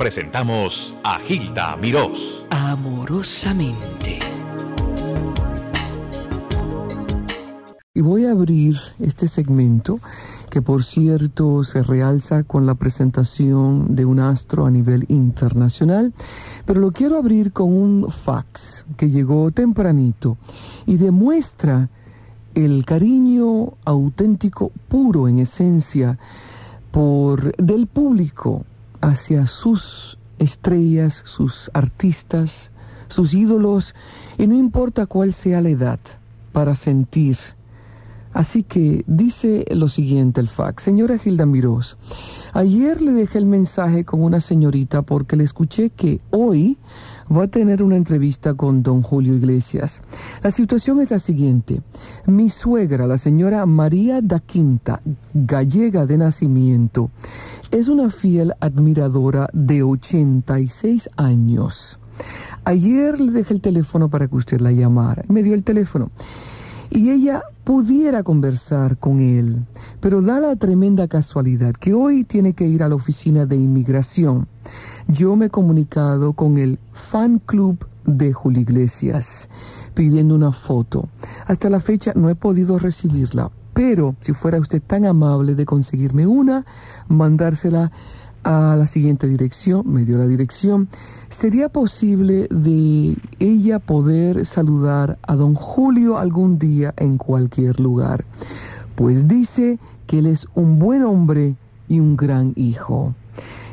presentamos a Gilda Mirós. Amorosamente. Y voy a abrir este segmento que por cierto se realza con la presentación de un astro a nivel internacional, pero lo quiero abrir con un fax que llegó tempranito y demuestra el cariño auténtico, puro en esencia, por del público hacia sus estrellas, sus artistas, sus ídolos, y no importa cuál sea la edad, para sentir. Así que dice lo siguiente el fax. Señora Gilda Mirós, ayer le dejé el mensaje con una señorita porque le escuché que hoy va a tener una entrevista con don Julio Iglesias. La situación es la siguiente. Mi suegra, la señora María da Quinta, gallega de nacimiento, es una fiel admiradora de 86 años. Ayer le dejé el teléfono para que usted la llamara. Me dio el teléfono. Y ella pudiera conversar con él, pero da la tremenda casualidad que hoy tiene que ir a la oficina de inmigración. Yo me he comunicado con el fan club de Julio Iglesias pidiendo una foto. Hasta la fecha no he podido recibirla, pero si fuera usted tan amable de conseguirme una, mandársela a la siguiente dirección, me dio la dirección, ¿sería posible de ella poder saludar a don Julio algún día en cualquier lugar? Pues dice que él es un buen hombre y un gran hijo.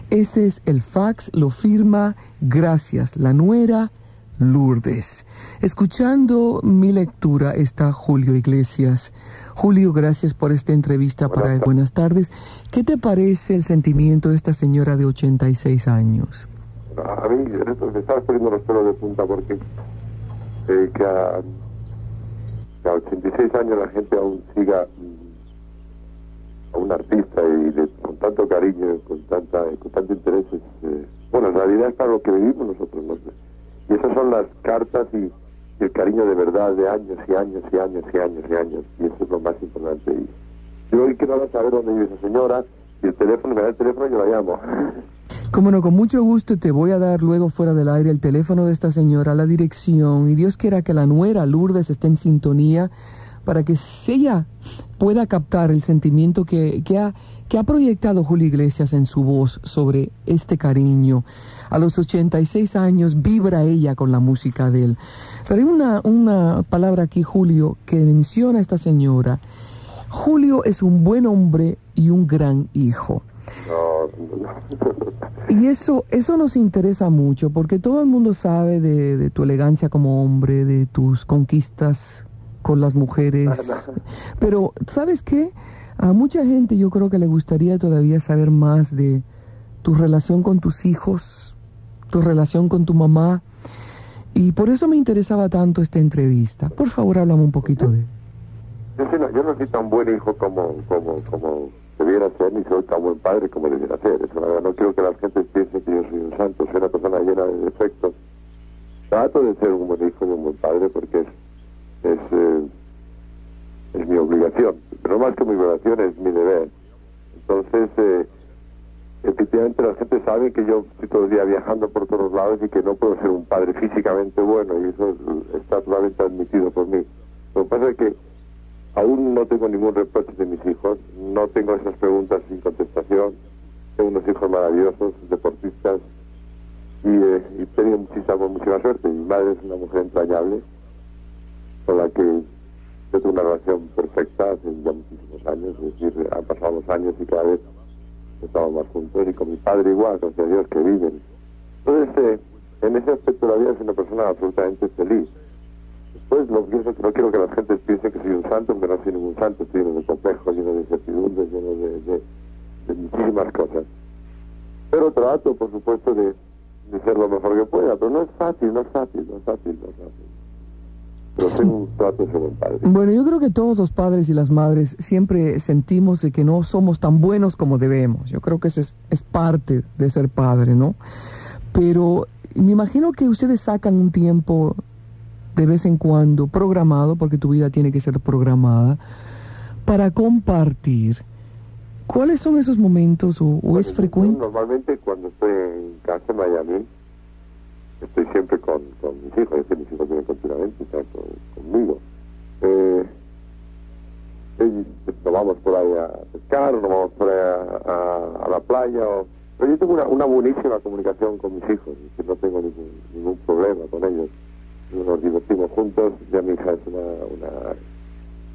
Ese es el fax, lo firma, gracias, la nuera Lourdes. Escuchando mi lectura está Julio Iglesias. Julio, gracias por esta entrevista para Buenas tardes. ¿Qué te parece el sentimiento de esta señora de 86 años? A mí me estás poniendo los pelos de punta porque eh, que, a, 86 años la gente aún siga mm, a un artista y con tanto cariño, con tanta con tanto interés. Eh, bueno, en realidad es para lo que vivimos nosotros. Y esas son las cartas y el cariño de verdad de años y años y años y años y años. Y eso es lo más importante. Yo hoy quiero saber dónde vive esa señora. Y el teléfono, me da el teléfono y yo la llamo. Como no, con mucho gusto te voy a dar luego fuera del aire el teléfono de esta señora, la dirección, y Dios quiera que la nuera Lourdes esté en sintonía para que ella pueda captar el sentimiento que, que, ha, que ha proyectado Julio Iglesias en su voz sobre este cariño. A los 86 años vibra ella con la música de él. Pero hay una, una palabra aquí, Julio, que menciona a esta señora. Julio es un buen hombre y un gran hijo. Y eso, eso nos interesa mucho porque todo el mundo sabe de, de, tu elegancia como hombre, de tus conquistas con las mujeres. Pero, ¿sabes qué? A mucha gente yo creo que le gustaría todavía saber más de tu relación con tus hijos, tu relación con tu mamá, y por eso me interesaba tanto esta entrevista. Por favor, háblame un poquito de... Yo, no, yo no soy tan buen hijo como, como, como debiera ser, ni soy tan buen padre como debiera ser. Eso, no quiero que la gente piense que yo soy un santo, soy una persona llena de defectos. Trato de ser un buen hijo y un buen padre porque es, es, eh, es mi obligación. Pero más que mi obligación es mi deber. Entonces, eh, efectivamente la gente sabe que yo estoy todo el día viajando por todos lados y que no puedo ser un padre físicamente bueno y eso está totalmente admitido por mí. Lo que pasa es que aún no tengo ningún reproche de mis hijos, no tengo esas preguntas sin contestación, tengo unos hijos maravillosos, deportistas y, eh, he tenido muchísima, muchísima suerte. Mi madre es una mujer entrañable con la que yo tengo una relación perfecta hace ya muchísimos años, es decir, han pasado los años y cada vez estamos más juntos y con mi padre igual, gracias a Dios que viven. Entonces, eh, en ese aspecto de la vida es una persona absolutamente feliz. Después, lo que no quiero que la gente piense que soy un santo, porque no soy ningún santo, estoy lleno de complejos, lleno de incertidumbres, lleno de, de, muchísimas cosas. Pero trato, por supuesto, de, de ser lo mejor que pueda, pero no es fácil, no es fácil, no es fácil, no es fácil. Pero tengo un trato de ser un padre. Bueno, yo creo que todos los padres y las madres siempre sentimos de que no somos tan buenos como debemos. Yo creo que eso es, es parte de ser padre, ¿no? Pero me imagino que ustedes sacan un tiempo de vez en cuando programado, porque tu vida tiene que ser programada, para compartir. ¿Cuáles son esos momentos o, es frecuente? Normalmente cuando estoy en casa hijos, es decir, mis hijos vienen continuamente, están conmigo. Eh, nos vamos por ahí a pescar, nos vamos por ahí a, la playa. Pero yo tengo una, buenísima comunicación con mis hijos, que no tengo ningún, ningún problema con ellos. Nos divertimos juntos, ya mi hija es una, una,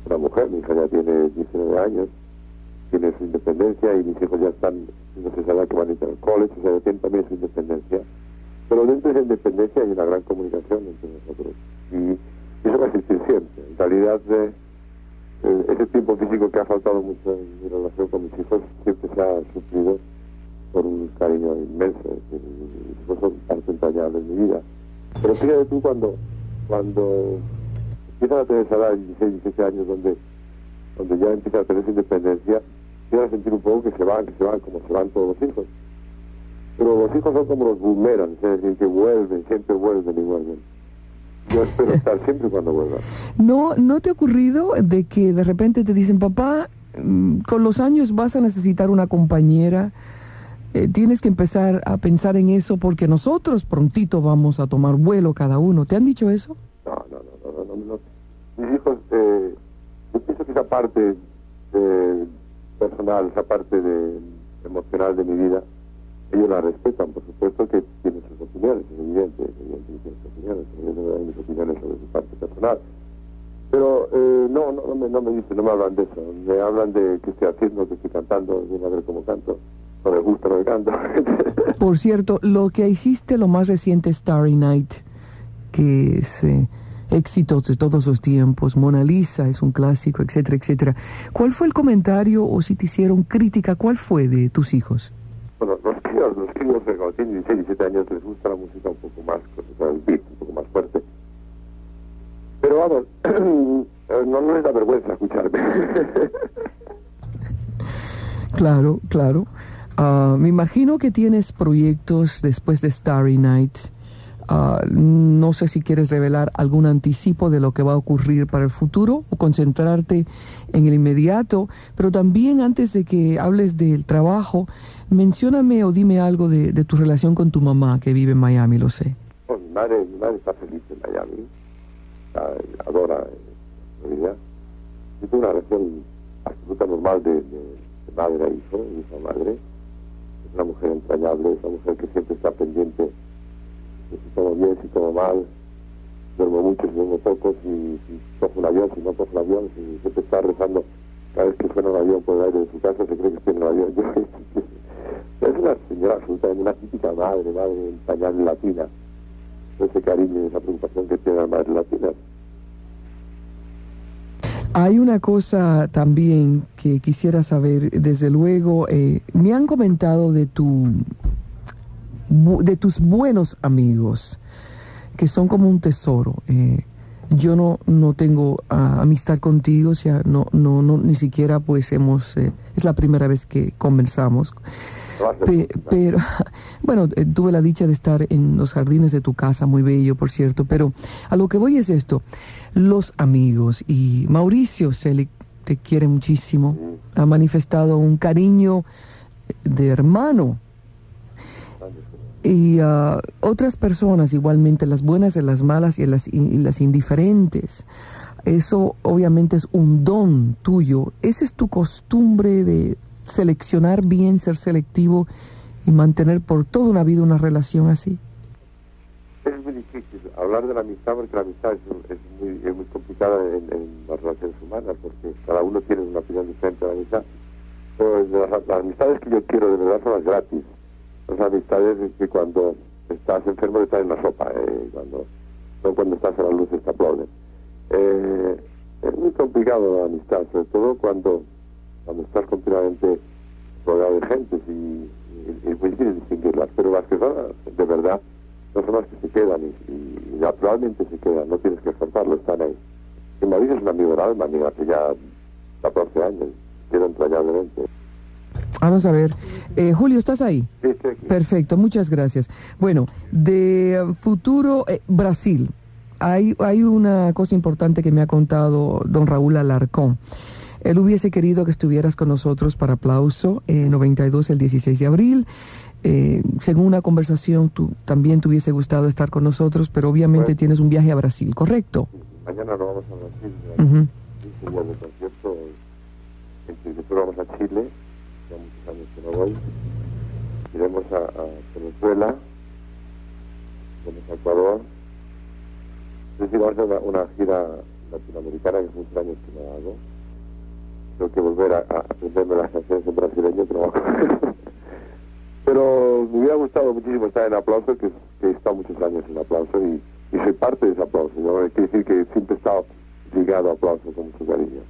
una mujer, mi hija ya tiene 19 años, tiene su independencia y mis hijos ya están, no se sabe que van a ir al college, o sea, tienen también su independencia. Pero dentro de esa independencia hay una gran comunicación entre nosotros. Y eso va a existir siempre. En realidad, de, eh, ese tiempo físico que ha faltado mucho en mi relación con mis hijos siempre se ha suplido por un cariño inmenso. Mis hijos son parte entrañable en mi vida. Pero fíjate tú cuando, cuando empiezan a tener esa edad, 16, 17 años, donde, ya empiezan a tener esa independencia, empiezan a sentir un poco que se van, que se van, como se van todos los hijos. Pero los hijos son como los boomerangs, es decir, que vuelven, siempre vuelven y vuelven. Yo espero estar siempre cuando vuelva. ¿No, ¿No te ha ocurrido de que de repente te dicen, papá, mm, con los años vas a necesitar una compañera? Eh, tienes que empezar a pensar en eso porque nosotros prontito vamos a tomar vuelo cada uno. ¿Te han dicho eso? No, no, no, no, no. Mis hijos, eh, yo pienso que esa parte eh, personal, esa parte de, emocional de mi vida, ellos la respetan, por supuesto que tienen sus opiniones, es evidente, es que sus opiniones, mis opiniones sobre su parte personal. Pero eh, no, no, me, no me dicen, no me hablan de eso, me hablan de qué estoy haciendo, que estoy cantando, viene a ver cómo canto, no me gusta, no me canto. por cierto, lo que hiciste, lo más reciente, Starry Night, que es... Eh, éxitos de todos los tiempos, Mona Lisa es un clásico, etcétera, etcétera. ¿Cuál fue el comentario o si te hicieron crítica, cuál fue de tus hijos? Bueno, los críos, los críos de cuando tienen 16, 17 años les gusta la música un poco más, el beat, un poco más fuerte. Pero vamos, no, no les da vergüenza escucharme. claro, claro. Uh, me imagino que tienes proyectos después de Starry Night. Uh, no sé si quieres revelar algún anticipo de lo que va a ocurrir para el futuro o concentrarte en el inmediato, pero también antes de que hables del trabajo, Mencióname o dime algo de, tu relación con tu mamá que vive en Miami, lo sé. mi, madre, mi madre está feliz en Miami, adora. Yo tengo una relación absoluta normal de, madre a hijo, de hijo a madre. Es una mujer entrañable, es una mujer que siempre está pendiente si todo bien, si todo mal. Duermo mucho, si duermo poco, si, si cojo un avión, si no cojo un avión, si siempre está rezando cada vez que suena un avión por el aire de su casa, se cree que en el avión. es una señora absolutamente, una típica madre, madre en pañal latina. Ese cariño y esa preocupación que tiene la madre latina. Hay una cosa también que quisiera saber, desde luego, eh, me han comentado de tu de tus buenos amigos, que son como un tesoro. Eh, yo no, no tengo ah, amistad contigo, o sea, no, no, no, ni siquiera pues hemos, eh, es la primera vez que conversamos pero, bueno, eh, tuve la dicha de estar en los jardines de tu casa, muy bello, por cierto, pero a lo que voy es esto, los amigos, y Mauricio Selig te quiere muchísimo, ha manifestado un cariño de hermano. Y uh, otras personas igualmente, las buenas y las malas y las, y las indiferentes. Eso obviamente es un don tuyo. Esa es tu costumbre de seleccionar bien, ser selectivo y mantener por toda una vida una relación así? Es muy difícil hablar de la amistad porque la amistad es, muy, es muy complicada en, las relaciones humanas porque cada uno tiene una opinión diferente de la amistad. Pues las, amistades que yo quiero de verdad son las gratis. Las amistades que cuando estás enfermo te traen la sopa, eh, cuando, no cuando estás a la luz te aplauden. Es muy complicado la amistad, sobre todo cuando cuando estás continuamente rodeado de gente y, es muy difícil distinguirlas, pero las que son de verdad no son las que se quedan y, naturalmente se quedan, no tienes que esforzarlo, están ahí. Y Madrid es un amigo del alma, amiga, hace ya 14 años, quiero entrañablemente. Vamos a ver. Eh, Julio, ¿estás ahí? Sí, estoy aquí. Perfecto, muchas gracias. Bueno, de futuro eh, Brasil, hay, hay una cosa importante que me ha contado don Raúl Alarcón. Él hubiese querido que estuvieras con nosotros para aplauso eh, 92 el 16 de abril. eh, según una conversación, tú también te hubiese gustado estar con nosotros, pero obviamente Bueno. tienes un viaje a Brasil, ¿correcto? Mañana nos vamos a Brasil, Ujú. 15 días de concierto, y después vamos a Chile, muchos años que no voy, iremos a, a Venezuela, iremos a Ecuador, es decir, vamos a una, una gira latinoamericana que hace muchos años que no hago. Tengo que volver a, a aprenderme las canciones en brasileño, pero Pero me hubiera gustado muchísimo estar en aplauso, que, que he estado muchos años en aplauso y, y soy parte de ese aplauso. ¿no? Quiere decir que siempre he estado ligado a aplauso con mucho cariño.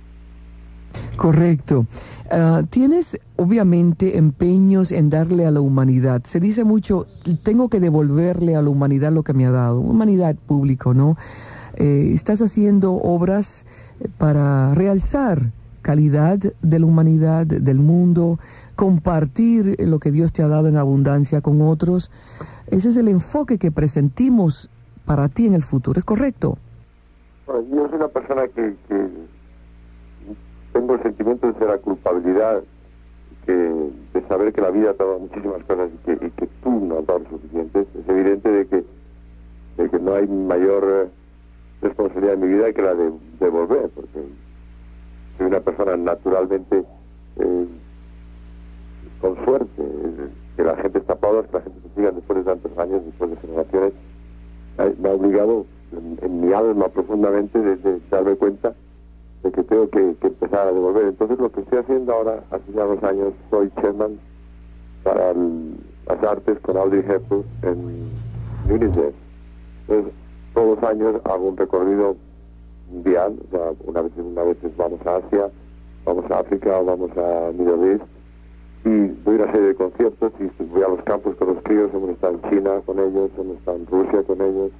Correcto. Ah, tienes obviamente empeños en darle a la humanidad. Se dice mucho, tengo que devolverle a la humanidad lo que me ha dado. Humanidad público, ¿no? Eh, estás haciendo obras eh, para realzar calidad de la humanidad, del mundo, compartir lo que Dios te ha dado en abundancia con otros. Ese es el enfoque que presentimos para ti en el futuro. ¿Es correcto? Yo soy una persona que tengo el sentimiento de la culpabilidad de saber que la vida ha dado muchísimas cosas y que, tú no has dado lo suficientes. Es evidente de que, de que no hay mayor eh, responsabilidad en mi vida que la de devolver, porque soy una persona naturalmente eh, con suerte, que la gente está aplauda, que la gente te siga después de tantos años, después de generaciones, me ha obligado en, en mi alma profundamente de, de darme cuenta de que tengo que, empezar a devolver. Entonces lo que estoy haciendo ahora, hace ya dos años, soy chairman para el- las artes con Audrey Hepburn en UNICEF. Entonces, todos los años hago un recorrido mundial, o sea, una vez, una vez vamos a Asia, vamos a África, o vamos a Middle East, y doy una serie de conciertos y voy a los campos con los críos, hemos estado en China con ellos, hemos estado en Rusia con ellos,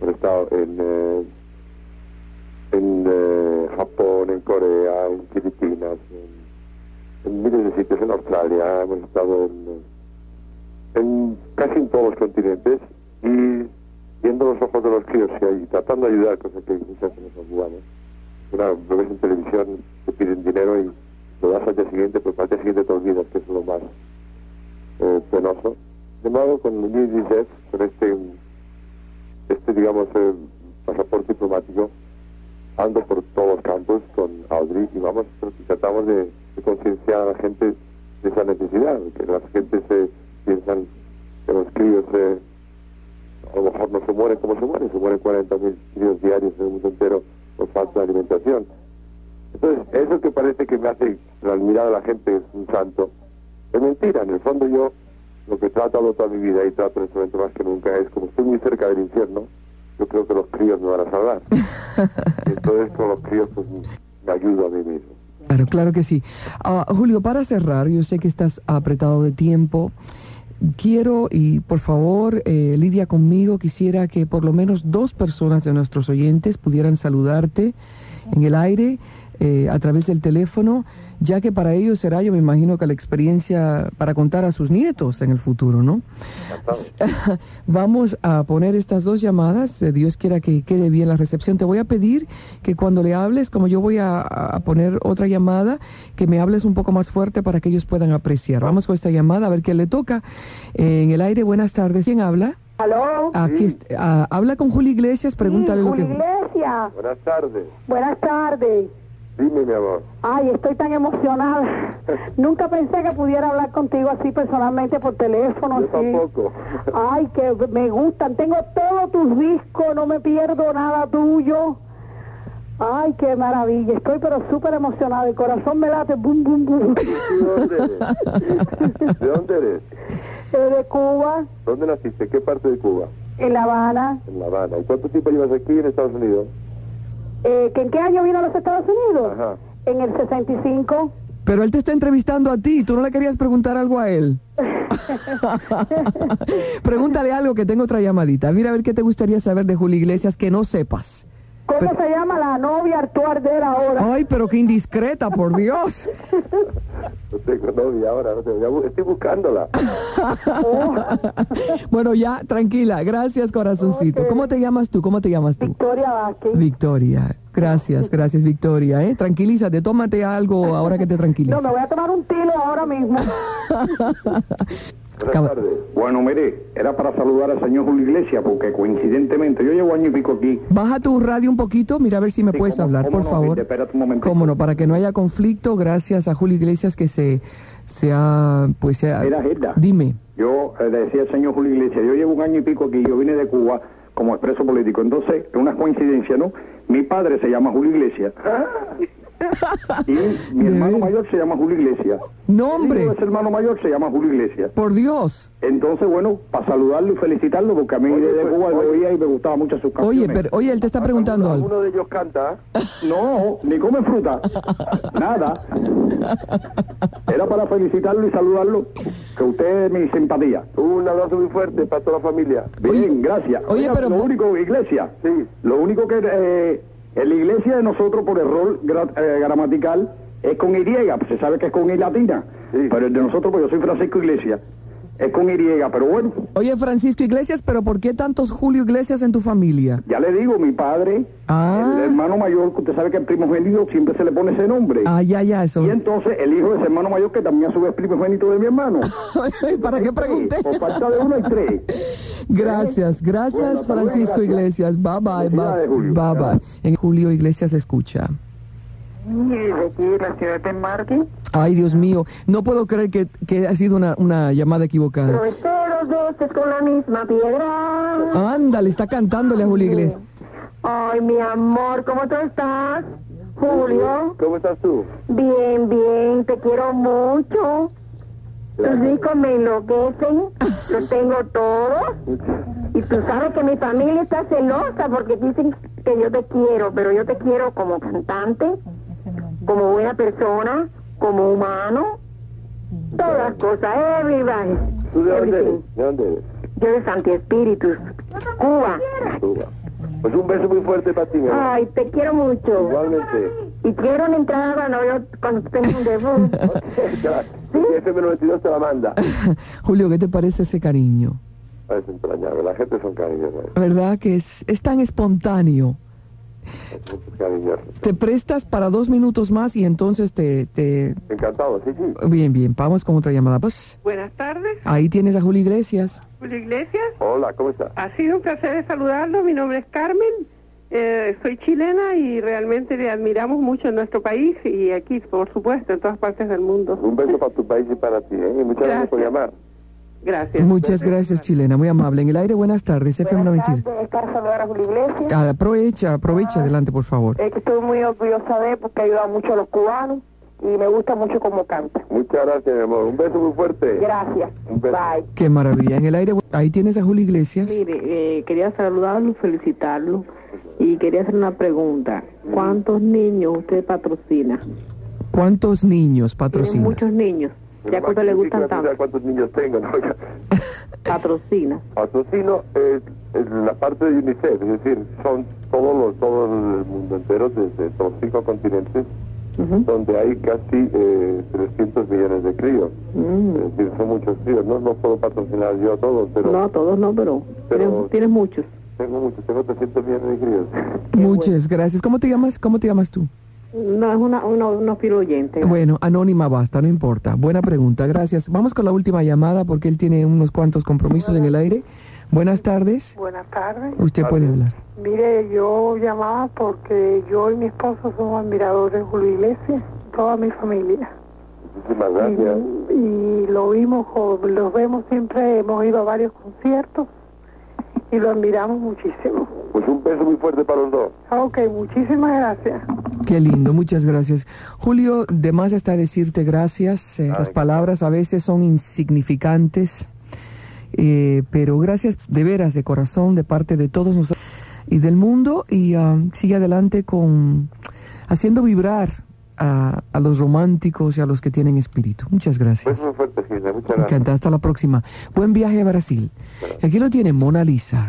hemos estado en, eh, en eh, Japón, en Corea, en Filipinas, en, miles de sitios, en Australia, hemos estado en, en casi en todos los continentes y viendo los ojos de los críos y, tratando de ayudar, cosa que muchas veces nos ayudamos. Una lo ves en televisión, te piden dinero y lo das al día siguiente, pues al día siguiente te olvidas, que es lo más eh, penoso. De modo, con UNICEF, con este, este digamos, eh, pasaporte diplomático, ando por todos los campos con Audrey y vamos y tratamos de, de concienciar a la gente de esa necesidad, que la gente se piensan que los críos eh, a lo mejor no se mueren como se mueren, se mueren 40.000 críos diarios en el mundo entero por falta de alimentación. Entonces, eso que parece que me hace la mirada de la gente es un santo, es mentira. En el fondo yo lo que he tratado toda mi vida y trato en este momento más que nunca es, como estoy muy cerca del infierno, yo creo que los críos me van a salvar. Y entonces con los críos pues me ayudo a mí mismo. Claro, claro que sí. Ah, Julio, para cerrar, yo sé que estás apretado de tiempo. Quiero, y por favor, eh, Lidia conmigo, quisiera que por lo menos dos personas de nuestros oyentes pudieran saludarte en el aire eh, a través del teléfono, ya que para ellos será, yo me imagino que la experiencia para contar a sus nietos en el futuro, ¿no? Vamos a poner estas dos llamadas. eh, Dios quiera que quede bien la recepción. Te voy a pedir que cuando le hables, como yo voy a, a poner otra llamada, que me hables un poco más fuerte para que ellos puedan apreciar. Vamos con esta llamada a ver qué le toca. Eh, en el aire, buenas tardes. ¿Quién habla? ¿Aló? Aquí ah, habla con Julio Iglesias, pregúntale Sí, lo que. Julio Iglesias. Buenas tardes. Buenas tardes. Dime, mi amor. Ay, estoy tan emocionada. Nunca pensé que pudiera hablar contigo así personalmente por teléfono. Yo tampoco. Ay, que me gustan. Tengo todos tus discos, no me pierdo nada tuyo. Ay, qué maravilla. Estoy pero súper emocionada. El corazón me late. Bum, bum, bum. ¿De dónde eres? ¿De dónde eres? Eh, de Cuba, ¿Dónde naciste? ¿Qué parte de Cuba? en La Habana. En La Habana. ¿Y cuánto tiempo llevas aquí en Estados Unidos? Eh, ¿que ¿En qué año vino a los Estados Unidos? Ajá. En el 65. Pero él te está entrevistando a ti. ¿Tú no le querías preguntar algo a él? Pregúntale algo que tengo otra llamadita. Mira a ver qué te gustaría saber de Julio Iglesias que no sepas. ¿Cómo Pero- se llama la novia actual de él ahora? Ay, pero qué indiscreta, por Dios. No tengo novia ahora, no tengo. Estoy buscándola. Bueno, ya, tranquila. Gracias, corazoncito. ¿Cómo te llamas tú? ¿Cómo te llamas tú? Victoria Vázquez. Victoria. Gracias, gracias, Victoria. ¿eh? Tranquilízate, tómate algo ahora que te No, tranquilices. me voy a tomar un tilo ahora mismo. Buenas Cab- tardes. Bueno, mire, era para saludar al señor Julio Iglesias porque coincidentemente yo llevo año y pico aquí. Baja tu radio un poquito, mira a ver si me Sí, puedes cómo- hablar, cómo por no, favor. Espérate un. Cómo no, para que no haya conflicto, gracias a Julio Iglesias que se, se ha, pues se ha... Mira. Dime. Yo eh, decía al señor Julio Iglesias, yo llevo un año y pico aquí, yo vine de Cuba como expreso político. Entonces, es una coincidencia, ¿no? Mi padre se llama Julio Iglesias. Y mi De hermano mayor se llama Julio Iglesias. No, hombre, de ese hermano mayor se llama Julio Iglesias. por Dios. Entonces, bueno, para saludarlo y felicitarlo, porque a mí Oye, desde pues, Cuba lo oía y me gustaba mucho sus canciones. Oye, pero, oye, él te está preguntando algo. Uno de ellos canta. No, ni come fruta. Nada. Era para felicitarlo y saludarlo, que usted es mi simpatía. Un abrazo muy fuerte para toda la familia. Bien, Oye, gracias. oye, pero- Lo único, iglesia. Sí. Lo único que eh, en la iglesia de nosotros, por error gra- eh, gramatical, es con Y. pues, Se sabe que es con I latina. Sí. Pero el de nosotros, pues yo soy Francisco Iglesia. Es con Y, pero bueno. Oye, Francisco Iglesias, pero ¿por qué tantos Julio Iglesias en tu familia? Ya le digo, mi padre, Ah. el hermano mayor, que usted sabe que el primogénito siempre se le pone ese nombre. Ah, ya, ya, eso. Y entonces el hijo de ese hermano mayor, que también a su vez es primogénito de mi hermano. ¿Para qué pregunté? Por falta de uno hay tres. Gracias, gracias Bueno, Francisco gracias. Iglesias. Bye bye, bye. Julio. Bye bye. En Julio Iglesias le escucha. Y de aquí de la ciudad de Marque. Ay, Dios mío, no puedo creer que, que ha sido una, una llamada equivocada. Tropecé dos veces con la misma piedra. Ándale, está cantándole a Julio Iglesias. Ay, mi amor, ¿cómo tú estás? Julio. ¿Cómo estás tú? Bien, bien, te quiero mucho. Tus discos me enloquecen, los tengo todos. Y tú sabes que mi familia está celosa porque dicen que yo te quiero, pero yo te quiero como cantante, como buena persona, como humano. Todas las cosas, everybody. ¿Tú de dónde eres? ¿De dónde eres? Yo de Santi Espíritus, Cuba. Cuba. Pues un beso muy fuerte para ti. Ay, te quiero mucho. Igualmente. Y quiero una entrada cuando yo cuando tenga un debut. Y FM 92 te la manda. Julio, ¿qué te parece ese cariño? Es entrañable. La gente son cariñosas. ¿Verdad que es, es tan espontáneo? Te prestas para dos minutos más y entonces te... te... Encantado, sí, sí. Bien, bien, vamos con otra llamada. Pues Buenas tardes, ahí tienes a Julio Iglesias. Julio Iglesias. Hola, ¿cómo estás? Ha sido un placer saludarlo. Mi nombre es Carmen. Eh, soy chilena y realmente le admiramos mucho en nuestro país y aquí, por supuesto, en todas partes del mundo. Un beso para tu país y para ti, ¿eh? Y muchas gracias por Gracias. llamar. Gracias. Muchas gracias, chilena, muy amable. En el aire, buenas tardes, FM Buenas 92. tardes, es para saludar a Julio Iglesias. Ah, Aprovecha, aprovecha, adelante, por favor. Es que estoy muy orgullosa de él porque ha ayudado mucho a los cubanos y me gusta mucho cómo canta. Muchas gracias, mi amor. Un beso muy fuerte. Gracias. Un beso. Bye. Qué maravilla. En el aire, ahí tienes a Julio Iglesias. Mire, eh, quería saludarlo, felicitarlo y quería hacer una pregunta. ¿Cuántos niños usted patrocina? ¿Cuántos niños Tiene patrocinas? muchos niños. Ya a usted le gustan tanto. ¿Cuántos niños tengo? ¿no? Patrocina. Patrocino es, es la parte de UNICEF, es decir, son todos los, todo el mundo entero, desde los cinco continentes, donde hay casi eh, 300 millones de críos. Mm. Es decir, son muchos críos. No, no puedo patrocinar yo a todos, pero No, todos no, pero, Pero- tienes, tienes muchos. Tengo muchos, tengo 300 millones de críos. Muchas gracias. ¿Cómo te llamas? ¿Cómo te llamas tú? No, es una, uno, unos fiel oyente. Bueno, anónima basta, no importa. Buena pregunta, gracias. Vamos con la última llamada porque él tiene unos cuantos compromisos en el aire. Buenas tardes. Buenas tardes. Usted puede hablar. Mire, yo llamaba porque yo y mi esposo somos admiradores de Julio Iglesias, toda mi familia. Muchísimas gracias. Y, y lo vimos, los vemos siempre, hemos ido a varios conciertos y lo admiramos muchísimo. Pues un beso muy fuerte para los dos. Ok, muchísimas gracias. Qué lindo, muchas gracias. Julio, de más está decirte gracias. Eh, las palabras a veces son insignificantes, eh, pero gracias de veras, de corazón, de parte de todos nosotros y del mundo. Y ah, sigue adelante con haciendo vibrar a, a los románticos y a los que tienen espíritu. Muchas gracias. Beso muy fuerte, Gilda. Muchas Me gracias. encanta. Hasta la próxima. Buen viaje a Brasil. Aquí lo tiene Mona Lisa.